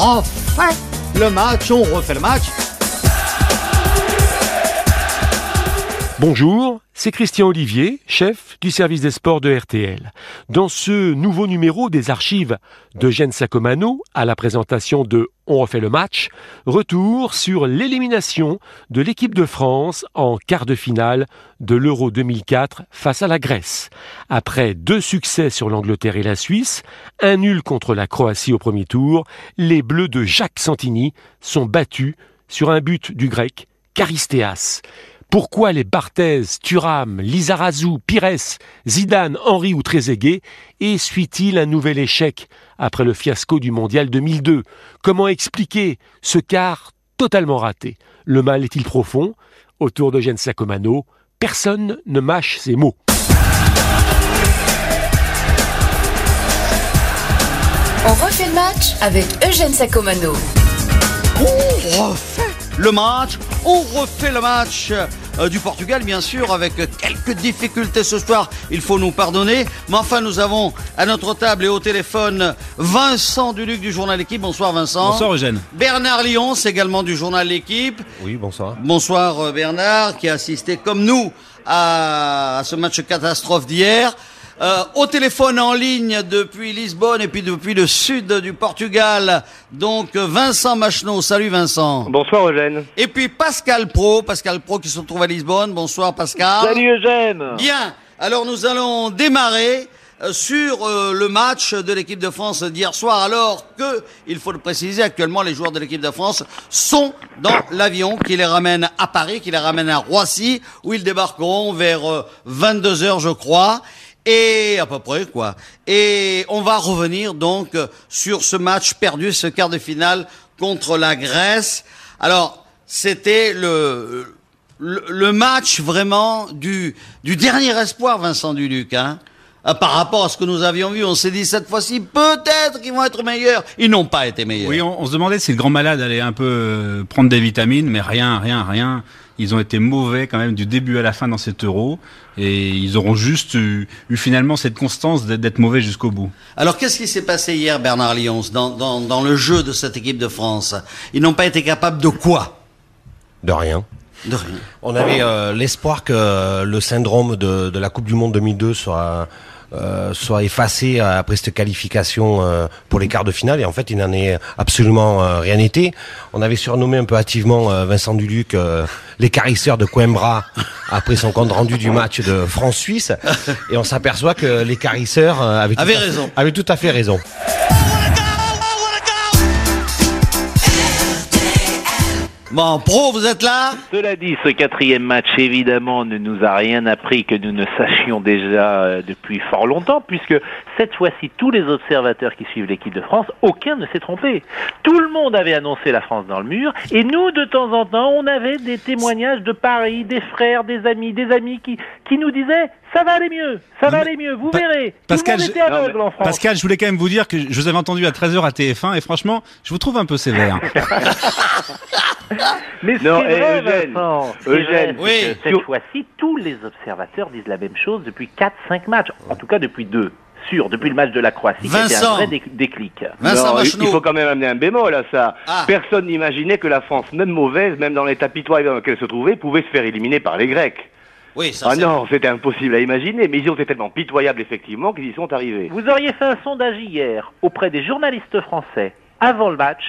refait le match, on refait le match. Bonjour, c'est Christian Olivier, chef du service des sports de RTL. Dans ce nouveau numéro des archives d'Eugène Sacomano à la présentation de On refait le match, retour sur l'élimination de l'équipe de France en quart de finale de l'Euro 2004 face à la Grèce. Après deux succès sur l'Angleterre et la Suisse, un nul contre la Croatie au premier tour, les Bleus de Jacques Santini sont battus sur un but du grec Charistéas. Pourquoi les Barthez, Thuram, Lizarazu, Pires, Zidane, Henri ou Trezeguet essuient-ils un nouvel échec après le fiasco du Mondial 2002 Comment expliquer ce quart totalement raté? Le mal est-il profond? Autour d'Eugène Sacomano, personne ne mâche ses mots. On refait le match avec Eugène Sacomano. On refait le match, on refait le match du Portugal, bien sûr, avec quelques difficultés ce soir, il faut nous pardonner. Mais enfin, nous avons à notre table et au téléphone Vincent Duluc du journal L'équipe. Bonsoir Vincent. Bonsoir Eugène. Bernard Lyons, également du journal L'équipe. Oui, bonsoir. Bonsoir euh, Bernard, qui a assisté comme nous à ce match catastrophe d'hier. Euh, au téléphone en ligne depuis Lisbonne et puis depuis le sud du Portugal. Donc Vincent Macheneau. Salut Vincent. Bonsoir Eugène. Et puis Pascal Pro, Pascal Pro qui se trouve à Lisbonne. Bonsoir Pascal. Salut Eugène. Bien. Alors nous allons démarrer euh, sur euh, le match de l'équipe de France d'hier soir, alors que, il faut le préciser, actuellement les joueurs de l'équipe de France sont dans l'avion qui les ramène à Paris, qui les ramène à Roissy, où ils débarqueront vers 22 heures, je crois. Et à peu près quoi. Et on va revenir donc sur ce match perdu, ce quart de finale contre la Grèce. Alors c'était le, le, match vraiment du, du dernier espoir, Vincent Duluc. Hein euh, par rapport à ce que nous avions vu, on s'est dit cette fois-ci peut-être qu'ils vont être meilleurs. Ils n'ont pas été meilleurs. Oui, on, se demandait si le grand malade allait un peu euh, prendre des vitamines, mais rien, rien, rien. Ils ont été mauvais quand même du début à la fin dans cet euro. Et ils auront juste eu, finalement cette constance d'être mauvais jusqu'au bout. Alors qu'est-ce qui s'est passé hier, Bernard Lyons, dans, dans, dans le jeu de cette équipe de France? Ils n'ont pas été capables de quoi? De rien. De rien. On avait euh, l'espoir que le syndrome de, de, la Coupe du Monde 2002 soit euh, soit effacé après cette qualification euh, pour les quarts de finale et en fait il n'en est absolument euh, rien été. On avait surnommé un peu hâtivement Vincent Duluc l'écarisseur de Coimbra après son compte rendu du match de France-Suisse et on s'aperçoit que l'écarisseur avait, avait raison. avait tout à fait raison. Pro, vous êtes là? Cela dit, ce quatrième match, évidemment, ne nous a rien appris que nous ne sachions déjà euh, depuis fort longtemps, puisque cette fois-ci, tous les observateurs qui suivent l'équipe de France, aucun ne s'est trompé. Tout le monde avait annoncé la France dans le mur, et nous, de temps en temps, on avait des témoignages de Paris, des frères, des amis, des amis qui nous disaient ça va aller mieux, ça va aller mieux, vous verrez. Pascal, Tout le monde était aveugle en France. Pascal, je voulais quand même vous dire que je vous avais entendu à 13h à TF1 et franchement, je vous trouve un peu sévère. Mais non, c'est vrai, Eugène, Vincent, Eugène, vrai, oui. cette fois-ci, tous les observateurs disent la même chose depuis 4-5 matchs, en tout cas depuis deux. Sûr, depuis le match de la Croatie, qui était Vincent. un vrai dé- déclic. Vincent non, il faut quand même amener un bémol à ça. Ah. Personne n'imaginait que la France, même mauvaise, même dans l'état pitoyable dans lequel elle se trouvait, pouvait se faire éliminer par les Grecs. Oui, ça Ah non, c'était impossible à imaginer, mais ils ont été tellement pitoyables effectivement qu'ils y sont arrivés. Vous auriez fait un sondage hier auprès des journalistes français avant le match,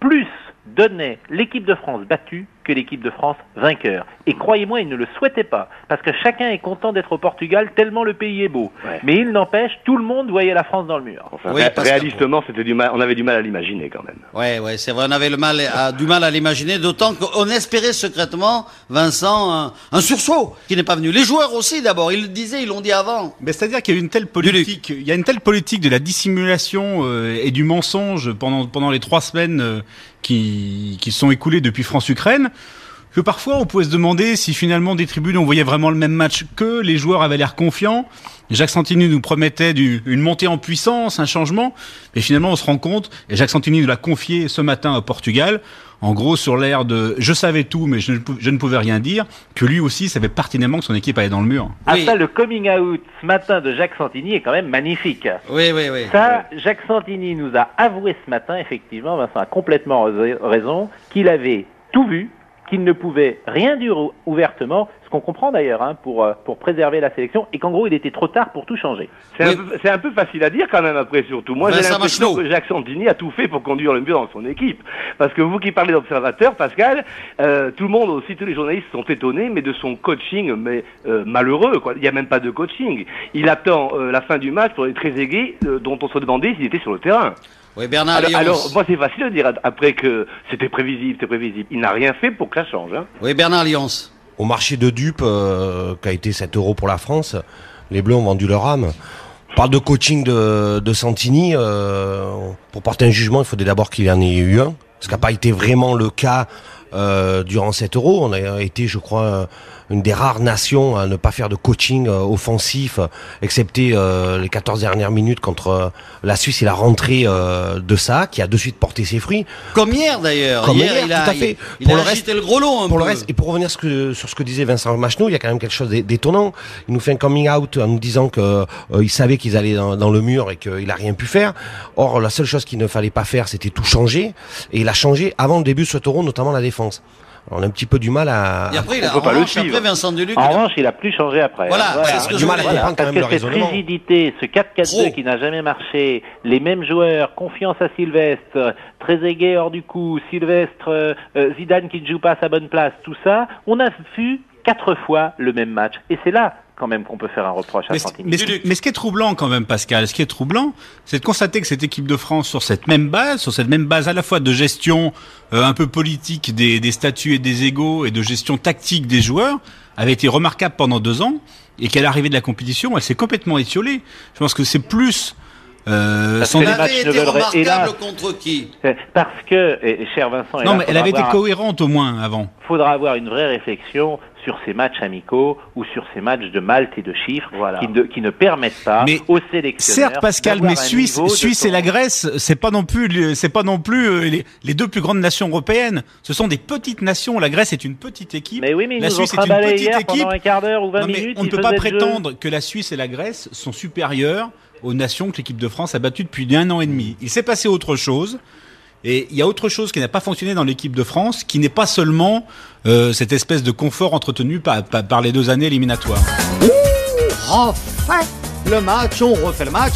plus donnait l'équipe de France battue que l'équipe de France vainqueur. Et croyez-moi, ils ne le souhaitaient pas, parce que chacun est content d'être au Portugal tellement le pays est beau. Ouais. Mais il n'empêche, tout le monde voyait la France dans le mur. Enfin, Oui, ré- parce que- réalistement, c'était du mal, on avait du mal à l'imaginer quand même. Ouais, ouais, c'est vrai, on avait le mal, à- du mal à l'imaginer, d'autant qu'on espérait secrètement, Vincent, un, un sursaut qui n'est pas venu. Les joueurs aussi, d'abord, ils le disaient, ils l'ont dit avant. Mais c'est-à-dire qu'il y a une telle politique, il y a une telle politique de la dissimulation euh, et du mensonge pendant pendant les trois semaines euh, qui qui sont écoulées depuis France-Ukraine que parfois on pouvait se demander si finalement des tribunes on voyait vraiment le même match que les joueurs avaient l'air confiants. Jacques Santini nous promettait du, une montée en puissance, un changement, mais finalement on se rend compte, et Jacques Santini nous l'a confié ce matin au Portugal, en gros sur l'air de je savais tout mais je ne, pou- je ne pouvais rien dire, que lui aussi savait pertinemment que son équipe allait dans le mur. Ah Oui. ça, le coming out ce matin de Jacques Santini est quand même magnifique. Oui, oui, oui. Ça, Jacques Santini nous a avoué ce matin, effectivement, Vincent a complètement rais- raison, qu'il avait tout vu, qu'il ne pouvait rien dire ou- ouvertement, ce qu'on comprend d'ailleurs, hein, pour, euh, pour préserver la sélection, et qu'en gros, il était trop tard pour tout changer. C'est un, Oui. peu- c'est un peu facile à dire quand même après surtout. Moi j'ai l'impression que Jacques Santini a tout fait pour conduire le mieux dans son équipe. Parce que vous qui parlez d'observateur, Pascal, euh, tout le monde aussi, tous les journalistes sont étonnés, mais de son coaching, mais euh, malheureux. Quoi. Il n'y a même pas de coaching. Il attend euh, la fin du match pour les très aigués euh, dont on se demandait s'il était sur le terrain. Oui, Bernard Alors, alors, moi c'est facile de dire après que c'était prévisible, c'était prévisible. Il n'a rien fait pour que ça change. Hein. Oui, Bernard Lyons. Au marché de dupes, euh, qui a été 7 euros pour la France, les Bleus ont vendu leur âme. On parle de coaching de, de Santini. euh, pour porter un jugement, il faudrait d'abord qu'il y en ait eu un. Ce qui n'a pas été vraiment le cas euh, durant 7 euros. On a été, je crois, une des rares nations à ne pas faire de coaching euh, offensif, excepté euh, les 14 dernières minutes contre euh, la Suisse et la rentrée euh, de ça, qui a de suite porté ses fruits. Comme hier d'ailleurs. Comme hier, hier, il a, tout à fait. Il, il Pour a le reste- le gros lot un Pour le reste, et pour revenir sur ce que, sur ce que disait Vincent Macheneau, il y a quand même quelque chose d'é- d'étonnant. Il nous fait un coming out en nous disant que euh, il savait qu'ils allaient dans, dans le mur et qu'il a rien pu faire. Or, la seule chose qu'il ne fallait pas faire, c'était tout changer. Et il a changé avant le début de ce taureau, notamment la défense. On a un petit peu du mal à. Et après, il a, On peut en pas le revanche, suivre. après Vincent Deluc. En il a- revanche, il a plus changé après. Voilà, c'est ce que du je mal à voulais dire. comprendre quand Parce même que le cette raisonnement. rigidité, ce 4-4-2 Trop. qui n'a jamais marché, les mêmes joueurs, confiance à Sylvestre, Trezeguet hors du coup, Sylvestre, euh, euh, Zidane qui ne joue pas à sa bonne place, tout ça, on a vu quatre fois le même match. Et c'est là quand même qu'on peut faire un reproche à Mais, Santini. mais ce, mais ce qui est troublant quand même, Pascal, ce qui est troublant, c'est de constater que cette équipe de France, sur cette même base, sur cette même base à la fois de gestion euh, un peu politique des, des statuts et des égaux et de gestion tactique des joueurs, avait été remarquable pendant deux ans et qu'à l'arrivée de la compétition, elle s'est complètement étiolée. Je pense que c'est plus euh, son Elle avait été remarquable hélas. contre qui? Parce que, et, cher Vincent, Non, il mais elle avait été cohérente au moins avant. faudra avoir une vraie réflexion sur ces matchs amicaux ou sur ces matchs de Malte et de chiffres qui, ne, qui ne permettent pas Mais aux sélectionneurs. Certes, Pascal, mais Suisse, Suisse et la Grèce, c'est pas non plus, c'est pas non plus euh, les, les deux plus grandes nations européennes. Ce sont des petites nations. La Grèce est une petite équipe. Mais oui, mais la Suisse est une petite hier équipe. pendant un quart d'heure ou 20 Non, minutes. on ne peut pas prétendre que la Suisse et la Grèce sont supérieures aux nations que l'équipe de France a battues depuis un an et demi. Il s'est passé autre chose. Et il y a autre chose qui n'a pas fonctionné dans l'équipe de France, qui n'est pas seulement euh, cette espèce de confort entretenu par, les deux années éliminatoires. refait le match, on refait le match.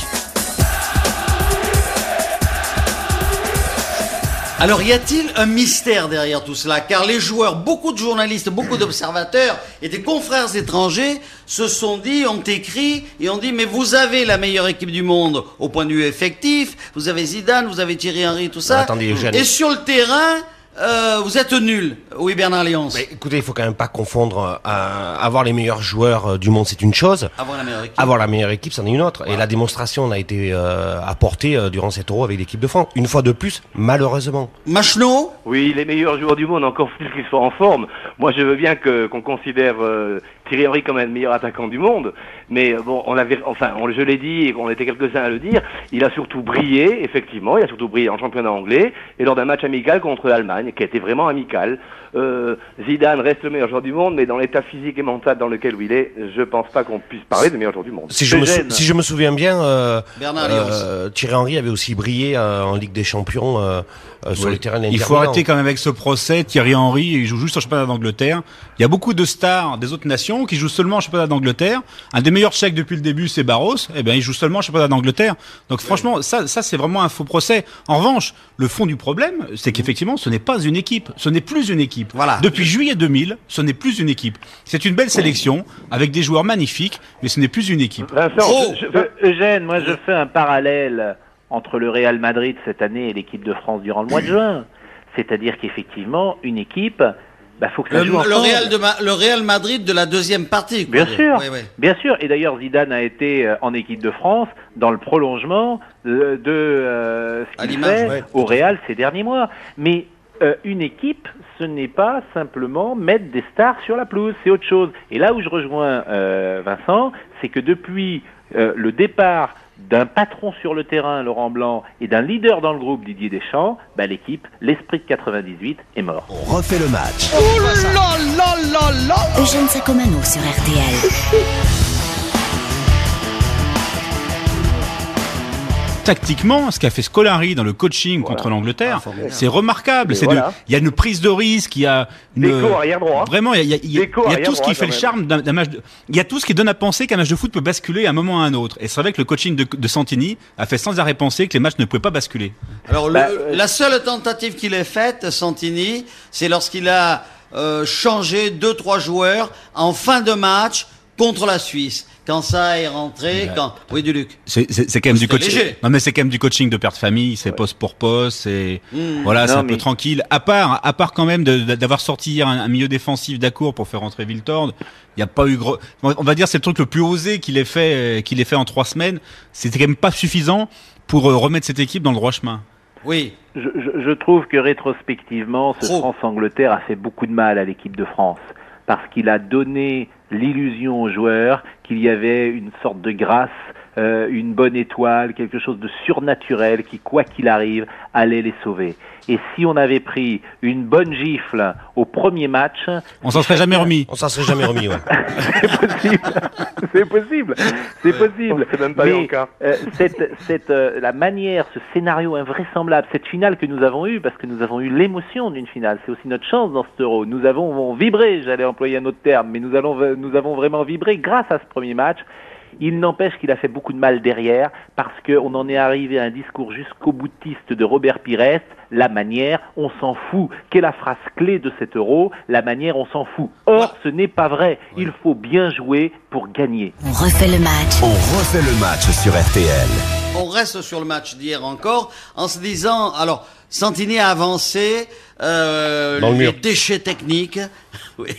Alors, y a-t-il un mystère derrière tout cela? Car les joueurs, beaucoup de journalistes, beaucoup d'observateurs et des confrères étrangers se sont dit, ont écrit et ont dit, mais vous avez la meilleure équipe du monde au point de vue effectif, vous avez Zidane, vous avez Thierry Henry, tout ça. Ah, attendez, Eugène. et sur le terrain, euh, vous êtes nuls. Oui, Bernard Léonce. Mais écoutez, il faut quand même pas confondre. euh, avoir les meilleurs joueurs euh, du monde, c'est une chose. Avoir la meilleure équipe. Avoir la meilleure équipe, c'en est une autre. Et la démonstration en a été euh, apportée euh, durant cet euro avec l'équipe de France. Une fois de plus, malheureusement. Machenot Oui, les meilleurs joueurs du monde, encore plus qu'ils soient en forme. Moi, je veux bien que qu'on considère euh, Thierry Henry comme un des meilleurs attaquant du monde, mais euh, bon, on avait, enfin, je l'ai dit et on était quelques-uns à le dire. Il a surtout brillé, effectivement, il a surtout brillé en championnat anglais et lors d'un match amical contre l'Allemagne, qui a été vraiment amical. Euh, Zidane reste le meilleur joueur du monde, mais dans l'état physique et mental dans lequel il est, je pense pas qu'on puisse parler de meilleur joueur du monde. Si je, me, sou- si je me souviens bien, euh, Bernard euh, Thierry Henry avait aussi brillé euh, en Ligue des Champions euh, euh, sur Oui. les terrains de Il faut arrêter quand même avec ce procès. Thierry Henry, il joue juste en championnat d'Angleterre. Il y a beaucoup de stars des autres nations qui jouent seulement en championnat d'Angleterre. Un des meilleurs chèques depuis le début, c'est Barros. Eh bien, il joue seulement en championnat d'Angleterre. Donc, franchement, ça, ça, c'est vraiment un faux procès. En revanche, le fond du problème, c'est qu'effectivement, ce n'est pas une équipe. Ce n'est plus une équipe. Voilà. Depuis juillet 2000, ce n'est plus une équipe. C'est une belle sélection avec des joueurs magnifiques, mais ce n'est plus une équipe. Vincent, Trop. je- je- Euh, Eugène, moi je fais un parallèle entre le Real Madrid cette année et l'équipe de France durant le mois de juin. C'est-à-dire qu'effectivement, une équipe, bah, faut que ça Le, joue le. Real de Ma- le Real Madrid de la deuxième partie. quoi. Bien sûr, Oui, oui. bien sûr. Et d'ailleurs, Zidane a été euh, en équipe de France dans le prolongement de, de, euh, ce qu'il fait ouais. au Real ces derniers mois. Mais euh, une équipe, ce n'est pas simplement mettre des stars sur la pelouse, c'est autre chose. Et là où je rejoins euh, Vincent, c'est que depuis euh, le départ d'un patron sur le terrain, Laurent Blanc, et d'un leader dans le groupe, Didier Deschamps, bah, l'équipe, l'esprit de 98 est mort. On refait le match. Oh là là là là Eugène Sacomano sur RTL. tactiquement, ce qu'a fait Scolari dans le coaching Voilà. contre l'Angleterre, Ah, c'est remarquable. C'est voilà. il y a une prise de risque, il y a une, Déco arrière droit. vraiment, il y a, il y a- il y a- Déco il y a arrière tout ce qui fait le charme d'un match. De, il y a tout ce qui donne à penser qu'un match de foot peut basculer à un moment ou à un autre. Et c'est vrai que le coaching de, de Santini a fait sans arrêt penser que les matchs ne pouvaient pas basculer. Alors, le- Bah, euh, la seule tentative qu'il ait faite, Santini, c'est lorsqu'il a euh, changé deux, trois joueurs en fin de match contre la Suisse. Quand ça est rentré, quand... Oui, du Luc. C'est quand même du coaching. léger. Non mais c'est quand même du coaching de père de famille. C'est poste pour poste. C'est Mmh. voilà, c'est un peu tranquille. À part, à part quand même d'avoir sorti hier un, un milieu défensif d'Acour pour faire rentrer Viltord. Il n'y a pas eu gros. On va dire c'est le truc le plus osé qu'il ait fait, euh, qu'il ait fait en trois semaines. C'était quand même pas suffisant pour euh, remettre cette équipe dans le droit chemin. Oui. Je, je- je trouve que rétrospectivement, ce. France-Angleterre a fait beaucoup de mal à l'équipe de France parce qu'il a donné l'illusion aux joueurs qu'il y avait une sorte de grâce, euh, une bonne étoile, quelque chose de surnaturel qui, quoi qu'il arrive, allait les sauver. Et si on avait pris une bonne gifle au premier match, On s'en serait jamais remis. On s'en serait jamais remis, ouais. c'est possible, c'est possible, c'est possible. C'est même pas Mais, euh, cette, cette, euh, la manière, ce scénario invraisemblable, cette finale que nous avons eue, parce que nous avons eu l'émotion d'une finale, c'est aussi notre chance dans ce euro. Nous avons vibré, j'allais employer un autre terme, mais nous, allons, nous avons vraiment vibré grâce à ce premier match. Il n'empêche qu'il a fait beaucoup de mal derrière, parce qu'on en est arrivé à un discours jusqu'au boutiste de Robert Pires, la manière, on s'en fout. Quelle est la phrase clé de cet euro? La manière, on s'en fout. Or, ce n'est pas vrai. Il faut bien jouer pour gagner. On refait le match. On refait le match sur RTL. On reste sur le match d'hier encore en se disant, alors, Santini a avancé euh, les mur. déchets techniques, oui,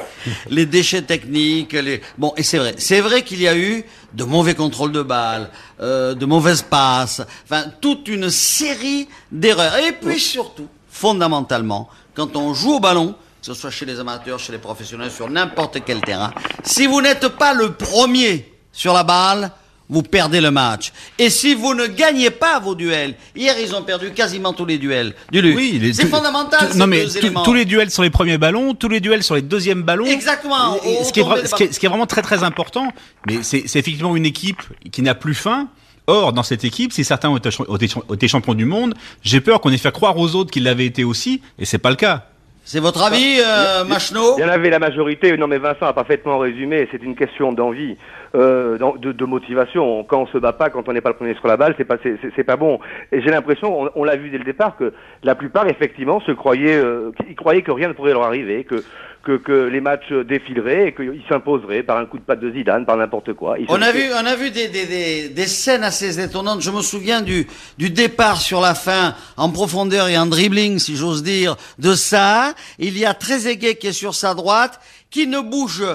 les déchets techniques, les bon et c'est vrai, c'est vrai qu'il y a eu de mauvais contrôles de balles, euh, de mauvaises passes, enfin toute une série d'erreurs et puis surtout, fondamentalement, quand on joue au ballon, que ce soit chez les amateurs, chez les professionnels, sur n'importe quel terrain, si vous n'êtes pas le premier sur la balle, vous perdez le match. Et si vous ne gagnez pas vos duels, hier ils ont perdu quasiment tous les duels du Luc. Oui, les- c'est fondamental. tout- ces non mais deux tout- éléments. tous les duels sur les premiers ballons, tous les duels sur les deuxièmes ballons. Exactement. Et- ce, qui est, vra- ce, qui est, ballons. ce qui est vraiment très très important, mais c'est effectivement une équipe qui n'a plus faim. Or, dans cette équipe, si certains ont été champions du monde, j'ai peur qu'on ait fait croire aux autres qu'ils l'avaient été aussi, et c'est pas le cas. C'est votre avis, euh, Machno Il y en avait la majorité. Non, mais Vincent a parfaitement résumé. C'est une question d'envie, euh, de, de motivation. Quand on se bat pas, quand on n'est pas le premier sur la balle, c'est pas, c'est, pas bon. Et j'ai l'impression, on, on l'a vu dès le départ, que la plupart, effectivement, se croyaient, euh, ils croyaient que rien ne pourrait leur arriver, que que, que les matchs défileraient et qu'ils s'imposeraient par un coup de patte de Zidane, par n'importe quoi. Ils On a vu, on a vu des, des, des, des scènes assez étonnantes. Je me souviens du, du départ sur la fin, en profondeur et en dribbling, si j'ose dire, de ça. Il y a Trezeguet qui est sur sa droite, qui ne bouge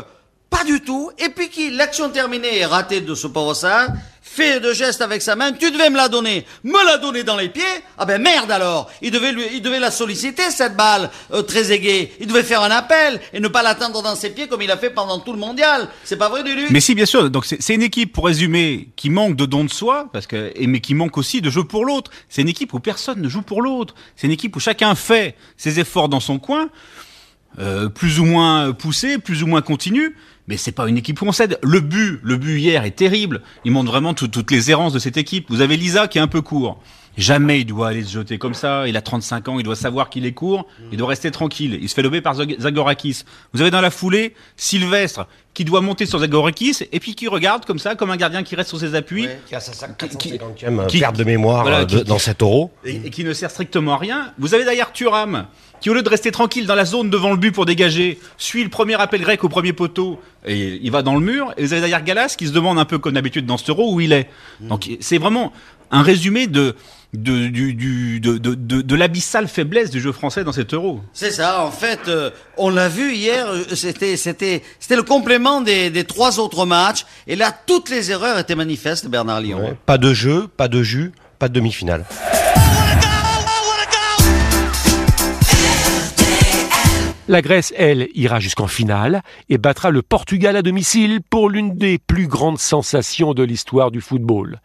pas du tout, et puis qui, l'action terminée est ratée de ce pauvre ça, fait de gestes avec sa main, tu devais me la donner, me la donner dans les pieds, ah ben merde alors, il devait lui, il devait la solliciter cette balle, euh, Trezeguet, il devait faire un appel, et ne pas l'attendre dans ses pieds comme il a fait pendant tout le mondial, c'est pas vrai Dulu Mais si, bien sûr. Donc c'est une équipe, pour résumer, qui manque de don de soi, parce que, mais qui manque aussi de jeu pour l'autre. C'est une équipe où personne ne joue pour l'autre. C'est une équipe où chacun fait ses efforts dans son coin, euh, plus ou moins poussé, plus ou moins continu. Mais c'est pas une équipe où on cède. Le but, le but hier est terrible. Il montre vraiment tout- toutes les errances de cette équipe. Vous avez Lisa qui est un peu court. Jamais il doit aller se jeter comme ça. Il a 35 ans, il doit savoir qu'il est court. Il doit rester tranquille. Il se fait lober par Zag- Zagorakis. Vous avez dans la foulée Sylvestre qui doit monter sur Zagorakis et puis qui regarde comme ça, comme un gardien qui reste sur ses appuis Ouais. Qui a sa Qui- 450e qui- perte de mémoire voilà, euh, de- qui- dans cet euro. et, et qui ne sert strictement à rien. Vous avez d'ailleurs Thuram, qui au lieu de rester tranquille dans la zone devant le but pour dégager, suit le premier appel grec au premier poteau et il va dans le mur. Et vous avez d'ailleurs Galas qui se demande un peu comme d'habitude dans ce euro où il est. Donc c'est vraiment un résumé de de, du, du- de, de, de, de l'abyssale faiblesse du jeu français dans cet euro. C'est ça, en fait, euh, on l'a vu hier, euh, c'était, c'était, c'était le complément des, des trois autres matchs, et là, toutes les erreurs étaient manifestes, Bernard Lyon. Ouais. Pas de jeu, pas de jus, pas de demi-finale. La Grèce, elle, ira jusqu'en finale et battra le Portugal à domicile pour l'une des plus grandes sensations de l'histoire du football.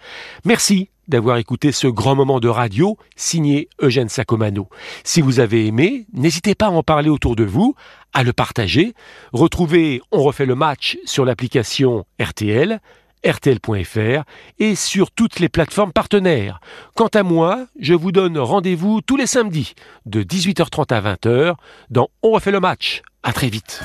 Merci d'avoir écouté ce grand moment de radio signé Eugène Sacomano. Si vous avez aimé, n'hésitez pas à en parler autour de vous, à le partager. Retrouvez On refait le match sur l'application RTL, rtl.fr et sur toutes les plateformes partenaires. Quant à moi, je vous donne rendez-vous tous les samedis de 18h30 à 20h dans On refait le match. À très vite.